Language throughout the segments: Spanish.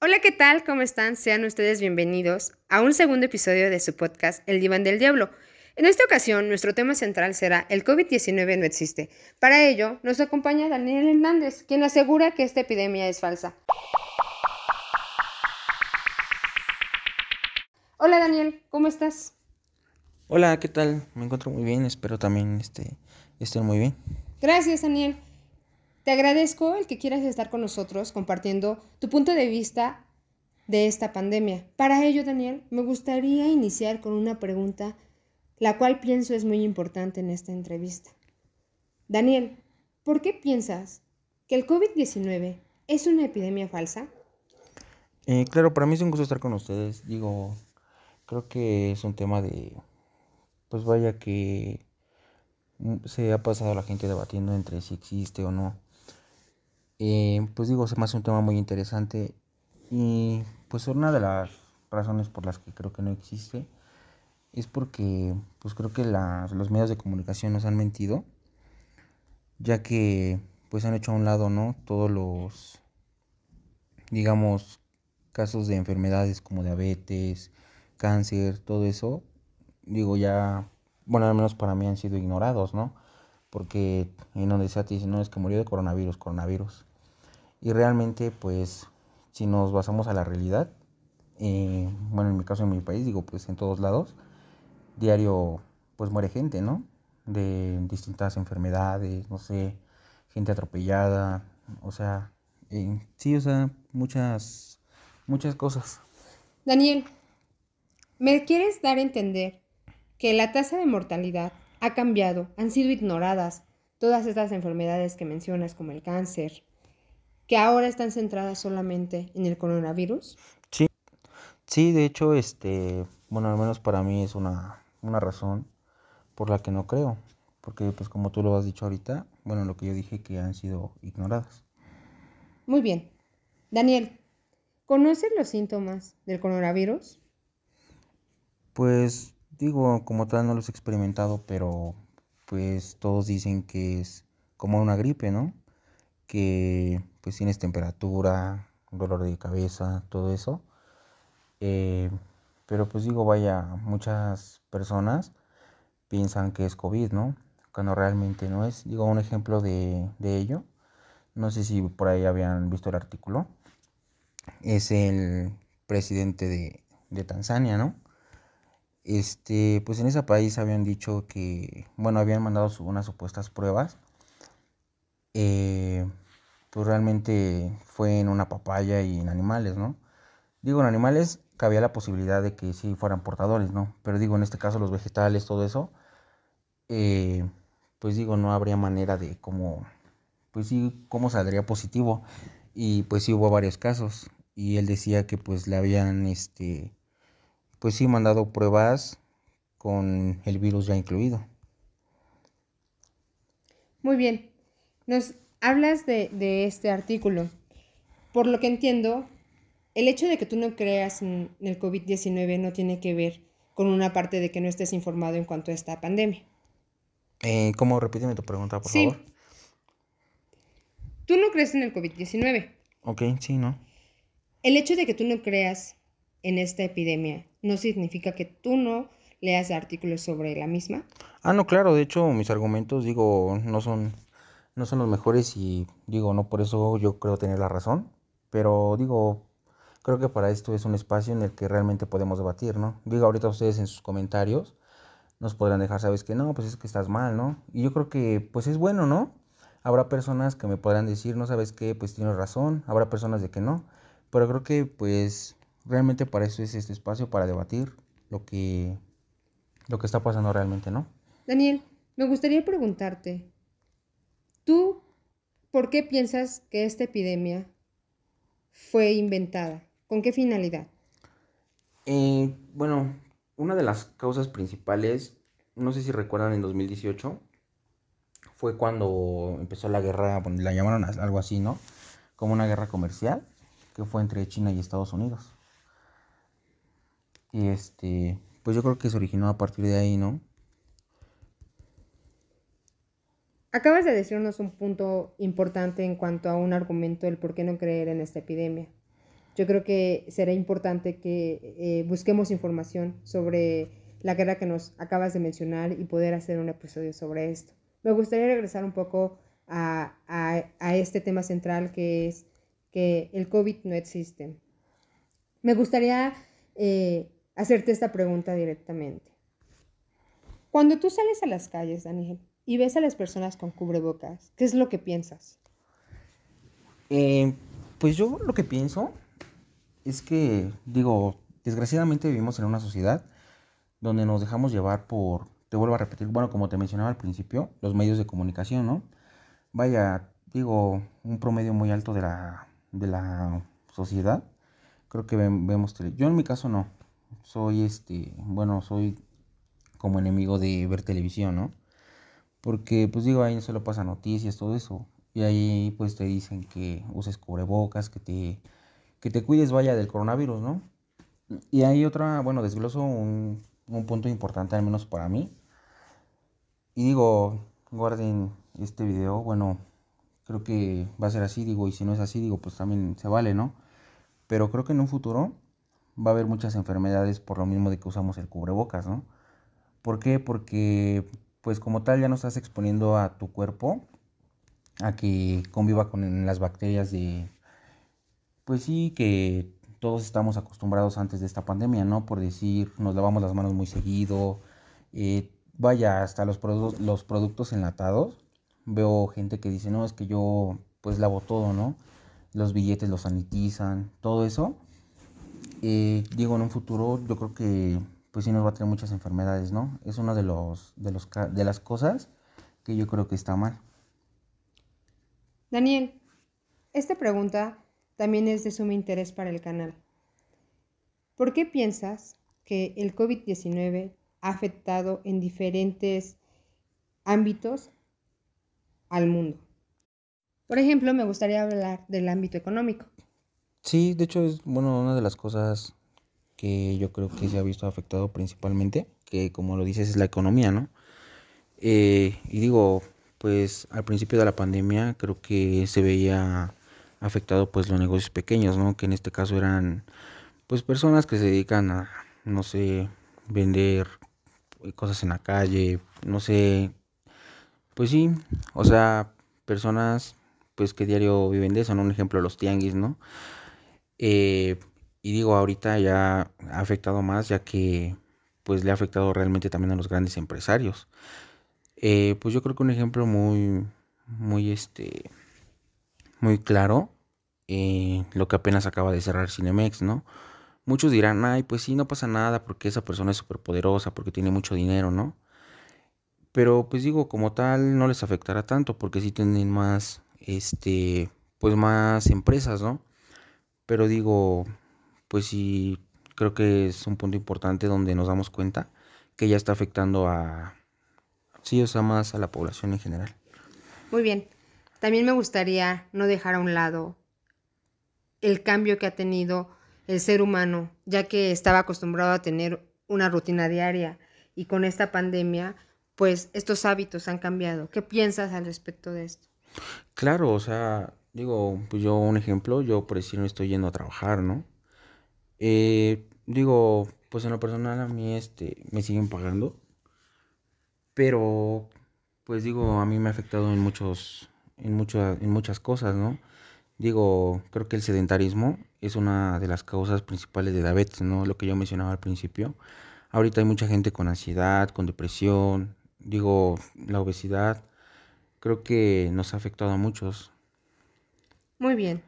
Hola, ¿qué tal? ¿Cómo están? Sean ustedes bienvenidos a un segundo episodio de su podcast El Diván del Diablo. En esta ocasión, nuestro tema central será El COVID-19 no existe. Para ello, nos acompaña Daniel Hernández, quien asegura que esta epidemia es falsa. Hola Daniel, ¿cómo estás? Hola, ¿qué tal? Me encuentro muy bien, espero también este, estén muy bien. Gracias Daniel. Te agradezco el que quieras estar con nosotros compartiendo tu punto de vista de esta pandemia. Para ello, Daniel, me gustaría iniciar con una pregunta, la cual pienso es muy importante en esta entrevista. Daniel, ¿por qué piensas que el COVID-19 es una epidemia falsa? Eh, claro, para mí es un gusto estar con ustedes. Digo, creo que es un tema de, pues vaya que se ha pasado la gente debatiendo entre si existe o no. Eh, pues digo, se me hace un tema muy interesante y pues una de las razones por las que creo que no existe es porque pues creo que los medios de comunicación nos han mentido, ya que pues han hecho a un lado, ¿no? Todos los, digamos, casos de enfermedades como diabetes, cáncer, todo eso, digo ya, bueno, al menos para mí han sido ignorados, ¿no? Porque en donde se te dice, no, es que murió de coronavirus, coronavirus. Y realmente, pues, si nos basamos a la realidad, eh, bueno, en mi caso, en mi país, digo, pues en todos lados, diario, pues muere gente, ¿no? De distintas enfermedades, no sé, gente atropellada, o sea, eh, sí, o sea, muchas, muchas cosas. Daniel, ¿Me quieres dar a entender que la tasa de mortalidad ha cambiado, han sido ignoradas todas estas enfermedades que mencionas como el cáncer, que ahora están centradas solamente en el coronavirus? Sí, sí, de hecho, este, bueno, al menos para mí es una, una razón por la que no creo, porque pues como tú lo has dicho ahorita, bueno, lo que yo dije que han sido ignoradas. Muy bien. Daniel, ¿conoces los síntomas del coronavirus? Pues digo, como tal no los he experimentado, pero pues todos dicen que es como una gripe, ¿no? Que pues tienes temperatura, dolor de cabeza, todo eso. Eh, pero pues digo, vaya, muchas personas piensan que es COVID, ¿no? Cuando realmente no es. Digo, un ejemplo de, ello, no sé si por ahí habían visto el artículo, es el presidente de, de Tanzania, ¿no? Este, pues en ese país habían dicho que, bueno, habían mandado unas supuestas pruebas. Eh, pues realmente fue en una papaya y en animales, ¿no? Digo, en animales cabía la posibilidad de que sí fueran portadores, ¿no? Pero digo, en este caso los vegetales, todo eso, eh, pues digo, no habría manera de cómo, pues sí, cómo saldría positivo. Y pues sí hubo varios casos. Y él decía que pues le habían, este, pues sí, mandado pruebas con el virus ya incluido. Muy bien. Nos hablas de, este artículo. Por lo que entiendo, el hecho de que tú no creas en el COVID-19 no tiene que ver con una parte de que no estés informado en cuanto a esta pandemia. Eh, ¿Cómo? Repíteme tu pregunta, por favor. Tú no crees en el COVID-19. Ok, sí, ¿no? El hecho de que tú no creas en esta epidemia no significa que tú no leas artículos sobre la misma. Ah, no, claro, de hecho mis argumentos, digo, no son, no son los mejores y digo, no por eso yo creo tener la razón, pero digo, creo que para esto es un espacio en el que realmente podemos debatir, ¿no? Digo, ahorita ustedes en sus comentarios nos podrán dejar, sabes que no, pues es que estás mal, ¿no? Y yo creo que pues es bueno, ¿no? Habrá personas que me podrán decir, no sabes qué, pues tienes razón, habrá personas de que no, pero creo que pues realmente para eso es este espacio, para debatir lo que, lo que está pasando realmente, ¿no? Daniel, me gustaría preguntarte, ¿tú por qué piensas que esta epidemia fue inventada? ¿Con qué finalidad? Eh, bueno, una de las causas principales, no sé si recuerdan en 2018, fue cuando empezó la guerra, bueno, la llamaron algo así, ¿no? Como una guerra comercial, que fue entre China y Estados Unidos. Y este, pues yo creo que se originó a partir de ahí, ¿no? Acabas de decirnos un punto importante en cuanto a un argumento del por qué no creer en esta epidemia. Yo creo que será importante que eh, busquemos información sobre la guerra que nos acabas de mencionar y poder hacer un episodio sobre esto. Me gustaría regresar un poco a, este tema central que es que el COVID no existe. Me gustaría eh, hacerte esta pregunta directamente. Cuando tú sales a las calles, Daniel, y ves a las personas con cubrebocas, ¿qué es lo que piensas? Eh, pues yo lo que pienso es que, digo, desgraciadamente vivimos en una sociedad donde nos dejamos llevar por, te vuelvo a repetir, bueno, como te mencionaba al principio, los medios de comunicación, ¿no? Vaya, digo, un promedio muy alto de la, de la sociedad, creo que vemos tele. Yo en mi caso no, soy este, bueno, soy como enemigo de ver televisión, ¿no? Porque, pues digo, ahí solo pasa noticias, todo eso. Y ahí pues te dicen que uses cubrebocas, que te, que te cuides, vaya, del coronavirus, ¿no? Y hay otra, bueno, desgloso un, un punto importante, al menos para mí. Y digo, guarden este video, bueno, creo que va a ser así, digo, y si no es así, digo, pues también se vale, ¿no? Pero creo que en un futuro va a haber muchas enfermedades por lo mismo de que usamos el cubrebocas, ¿no? ¿Por qué? Porque, pues como tal, ya no estás exponiendo a tu cuerpo a que conviva con las bacterias de, pues sí, que todos estamos acostumbrados antes de esta pandemia, ¿no? Por decir, nos lavamos las manos muy seguido. Eh, vaya, hasta los, los productos enlatados. Veo gente que dice, no, es que yo pues lavo todo, ¿no? Los billetes los sanitizan, todo eso. Eh, digo, en un futuro yo creo que pues sí nos va a traer muchas enfermedades, ¿no? Es una de, los, de, los, de las cosas que yo creo que está mal. Daniel, esta pregunta también es de sumo interés para el canal. ¿Por qué piensas que el COVID-19 ha afectado en diferentes ámbitos al mundo? Por ejemplo, me gustaría hablar del ámbito económico. Sí, de hecho es bueno una de las cosas que yo creo que se ha visto afectado principalmente, que como lo dices es la economía, ¿no? Eh, y digo, pues al principio de la pandemia creo que se veía afectado pues los negocios pequeños, ¿no? Que en este caso eran pues personas que se dedican a, no sé, vender cosas en la calle, no sé, pues sí, o sea, personas pues que diario viven de eso, ¿no? Un ejemplo, los tianguis, ¿no? Eh, y digo, ahorita ya ha afectado más ya que pues le ha afectado realmente también a los grandes empresarios. Eh, pues yo creo que un ejemplo muy, muy este, muy claro eh, lo que apenas acaba de cerrar Cinemex, ¿no? Muchos dirán, ay, pues sí, no pasa nada porque esa persona es súper poderosa, porque tiene mucho dinero, ¿no? Pero pues digo, como tal, no les afectará tanto porque sí tienen más, este, pues más empresas, ¿no? Pero digo, pues sí, creo que es un punto importante donde nos damos cuenta que ya está afectando a, sí, o sea, más a la población en general. Muy bien. También me gustaría no dejar a un lado el cambio que ha tenido el ser humano, ya que estaba acostumbrado a tener una rutina diaria y con esta pandemia, pues estos hábitos han cambiado. ¿Qué piensas al respecto de esto? Claro, o sea, digo, pues yo un ejemplo, yo por decir no estoy yendo a trabajar, ¿no? Eh, digo, pues en lo personal a mí este, me siguen pagando, pero pues digo, a mí me ha afectado en muchos en, en muchas cosas, ¿no? Digo, creo que el sedentarismo es una de las causas principales de diabetes, ¿no? Lo que yo mencionaba al principio. Ahorita hay mucha gente con ansiedad, con depresión, digo, la obesidad, creo que nos ha afectado a muchos. Muy bien.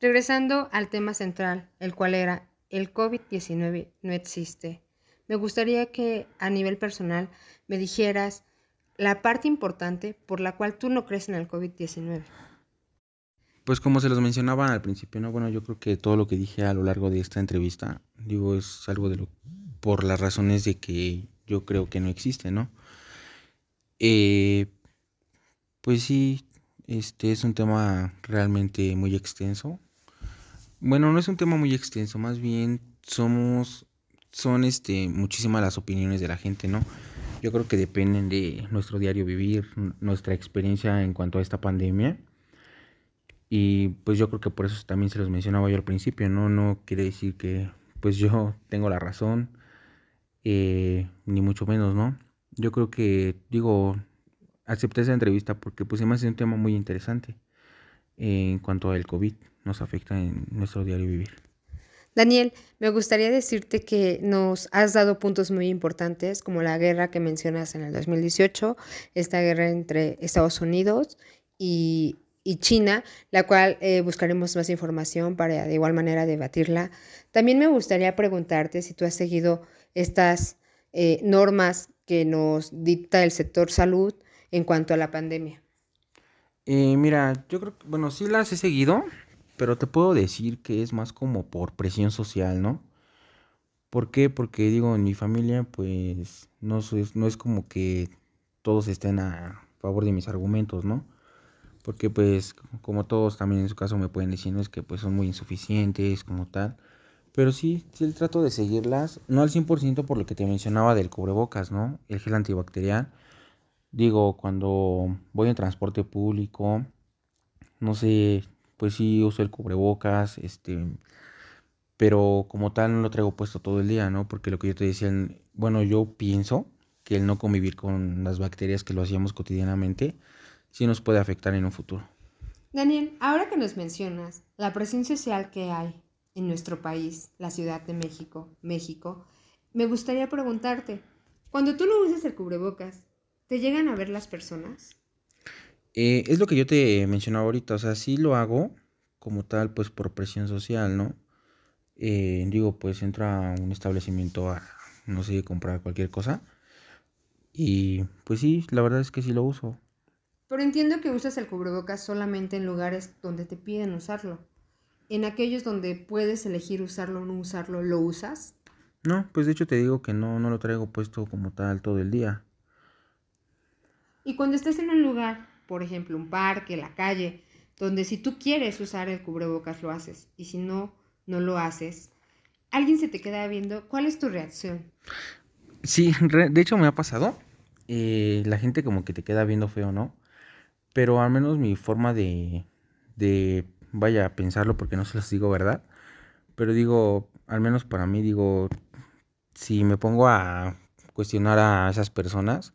Regresando al tema central, el cual era el COVID-19 no existe. Me gustaría que a nivel personal me dijeras la parte importante por la cual tú no crees en el COVID-19. Pues como se los mencionaba al principio, ¿no? Bueno, yo creo que todo lo que dije a lo largo de esta entrevista, digo, es algo de lo por las razones de que yo creo que no existe, ¿no? Eh, pues sí, este es un tema realmente muy extenso. Bueno, no es un tema muy extenso, más bien somos, son este, muchísimas las opiniones de la gente, ¿no? yo creo que dependen de nuestro diario vivir, nuestra experiencia en cuanto a esta pandemia. Y pues yo creo que por eso también se los mencionaba yo al principio, ¿no? No quiere decir que pues yo tengo la razón, eh, ni mucho menos, ¿no? Yo creo que, digo, acepté esa entrevista porque pues me hace un tema muy interesante en cuanto al COVID nos afecta en nuestro diario vivir. Daniel, me gustaría decirte que nos has dado puntos muy importantes, como la guerra que mencionas en el 2018, esta guerra entre Estados Unidos y, China, la cual eh, buscaremos más información para de igual manera debatirla. También me gustaría preguntarte si tú has seguido estas eh, normas que nos dicta el sector salud en cuanto a la pandemia. Eh, mira, yo creo que, bueno, sí las he seguido, pero te puedo decir que es más como por presión social, ¿no? ¿Por qué? Porque digo, en mi familia, pues no, no es como que todos estén a favor de mis argumentos, ¿no? Porque pues como todos también en su caso me pueden decir, es que pues son muy insuficientes como tal. Pero sí, sí trato de seguirlas, no al 100% por lo que te mencionaba del cubrebocas, ¿no? El gel antibacterial. Digo, cuando voy en transporte público, no sé, pues sí uso el cubrebocas, este, pero como tal no lo traigo puesto todo el día, ¿no? Porque lo que yo te decía, bueno, yo pienso que el no convivir con las bacterias que lo hacíamos cotidianamente, sí nos puede afectar en un futuro. Daniel, ahora que nos mencionas la presión social que hay en nuestro país, la Ciudad de México, México, me gustaría preguntarte, cuando tú no usas el cubrebocas, ¿te llegan a ver las personas? Eh, es lo que yo te mencionaba ahorita, o sea, sí lo hago como tal, pues por presión social, ¿no? Eh, digo, pues entra a un establecimiento a, no sé, comprar cualquier cosa. Y pues sí, la verdad es que sí lo uso. Pero entiendo que usas el cubrebocas solamente en lugares donde te piden usarlo. En aquellos donde puedes elegir usarlo o no usarlo, ¿lo usas? No, pues de hecho te digo que no, no lo traigo puesto como tal todo el día. Y cuando estés en un lugar por ejemplo, un parque, la calle, donde si tú quieres usar el cubrebocas lo haces y si no, no lo haces, alguien se te queda viendo, ¿cuál es tu reacción? Sí, de hecho me ha pasado. Eh, la gente como que te queda viendo feo, ¿no? Pero al menos mi forma de, de, vaya pensarlo porque no se los digo, ¿verdad? Pero digo, al menos para mí, digo, si me pongo a cuestionar a esas personas,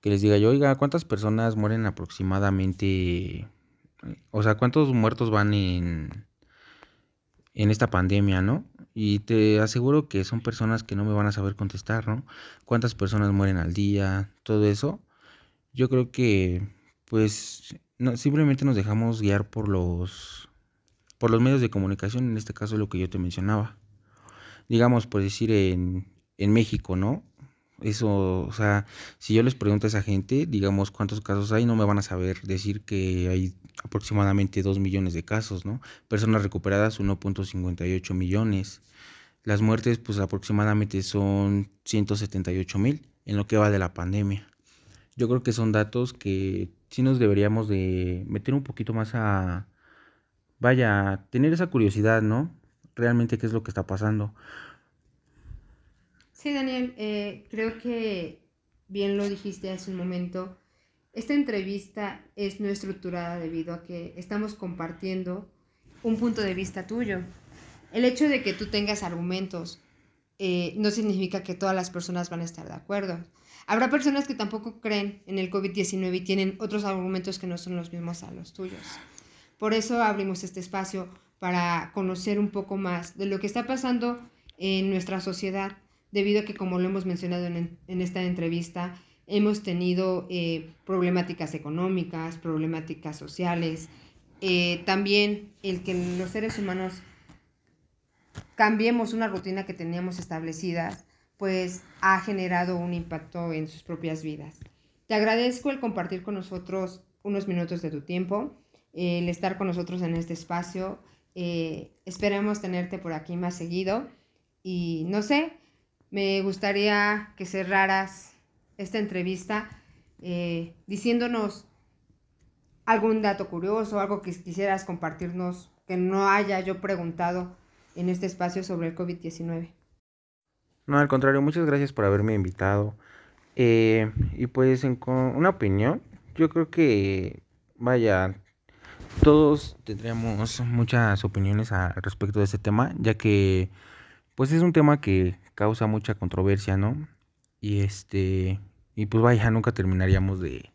que les diga yo, oiga, ¿cuántas personas mueren aproximadamente? O sea, ¿cuántos muertos van en, en esta pandemia, no? Y te aseguro que son personas que no me van a saber contestar, ¿no? ¿Cuántas personas mueren al día? Todo eso. Yo creo que, pues, no, simplemente nos dejamos guiar por los, por los medios de comunicación, en este caso lo que yo te mencionaba. Digamos, por decir en, en México, ¿no? Eso, o sea, si yo les pregunto a esa gente, digamos, cuántos casos hay, no me van a saber decir que hay aproximadamente 2 millones de casos, ¿no? Personas recuperadas 1.58 millones. Las muertes, pues aproximadamente son 178 mil en lo que va de la pandemia. Yo creo que son datos que sí nos deberíamos de meter un poquito más a, vaya, tener esa curiosidad, ¿no? Realmente qué es lo que está pasando. Sí, Daniel, eh, creo que bien lo dijiste hace un momento. Esta entrevista es no estructurada debido a que estamos compartiendo un punto de vista tuyo. El hecho de que tú tengas argumentos eh, no significa que todas las personas van a estar de acuerdo. Habrá personas que tampoco creen en el COVID-19 y tienen otros argumentos que no son los mismos a los tuyos. Por eso abrimos este espacio para conocer un poco más de lo que está pasando en nuestra sociedad debido a que, como lo hemos mencionado en, esta entrevista, hemos tenido eh, problemáticas económicas, problemáticas sociales, eh, también el que los seres humanos cambiemos una rutina que teníamos establecida, pues ha generado un impacto en sus propias vidas. Te agradezco el compartir con nosotros unos minutos de tu tiempo, el estar con nosotros en este espacio. Eh, esperamos tenerte por aquí más seguido y no sé, me gustaría que cerraras esta entrevista eh, diciéndonos algún dato curioso, algo que quisieras compartirnos que no haya yo preguntado en este espacio sobre el COVID-19. No, al contrario, muchas gracias por haberme invitado. Eh, y pues en una opinión, yo creo que, vaya, todos tendríamos muchas opiniones al respecto de este tema, ya que pues es un tema que causa mucha controversia, ¿no? Y este, y pues vaya, nunca terminaríamos de,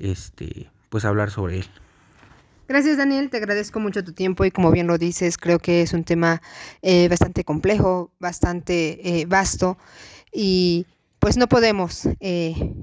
este, pues hablar sobre él. Gracias Daniel, te agradezco mucho tu tiempo y como bien lo dices, creo que es un tema eh, bastante complejo, bastante eh, vasto y pues no podemos eh,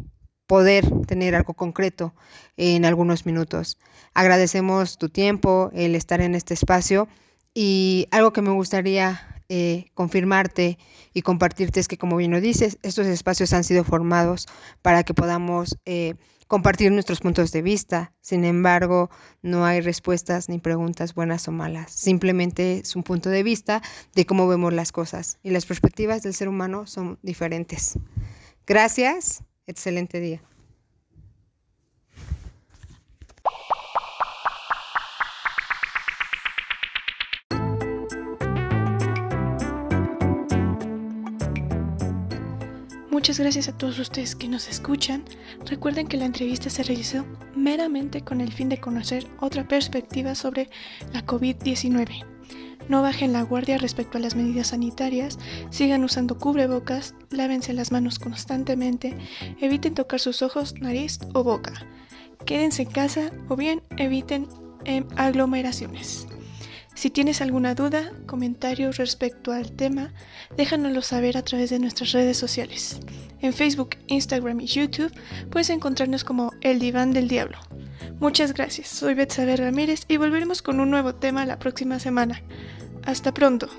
poder tener algo concreto en algunos minutos. Agradecemos tu tiempo, el estar en este espacio y algo que me gustaría eh, confirmarte y compartirte es que, como bien lo dices, estos espacios han sido formados para que podamos eh, compartir nuestros puntos de vista. Sin embargo, no hay respuestas ni preguntas buenas o malas. Simplemente es un punto de vista de cómo vemos las cosas y las perspectivas del ser humano son diferentes. Gracias. Excelente día. Muchas gracias a todos ustedes que nos escuchan. Recuerden que la entrevista se realizó meramente con el fin de conocer otra perspectiva sobre la COVID-19. No bajen la guardia respecto a las medidas sanitarias, sigan usando cubrebocas, lávense las manos constantemente, eviten tocar sus ojos, nariz o boca. Quédense en casa o bien eviten em, aglomeraciones. Si tienes alguna duda, comentario respecto al tema, déjanoslo saber a través de nuestras redes sociales. En Facebook, Instagram y YouTube puedes encontrarnos como El Diván del Diablo. Muchas gracias, soy Betsabe Ramírez y volveremos con un nuevo tema la próxima semana. Hasta pronto.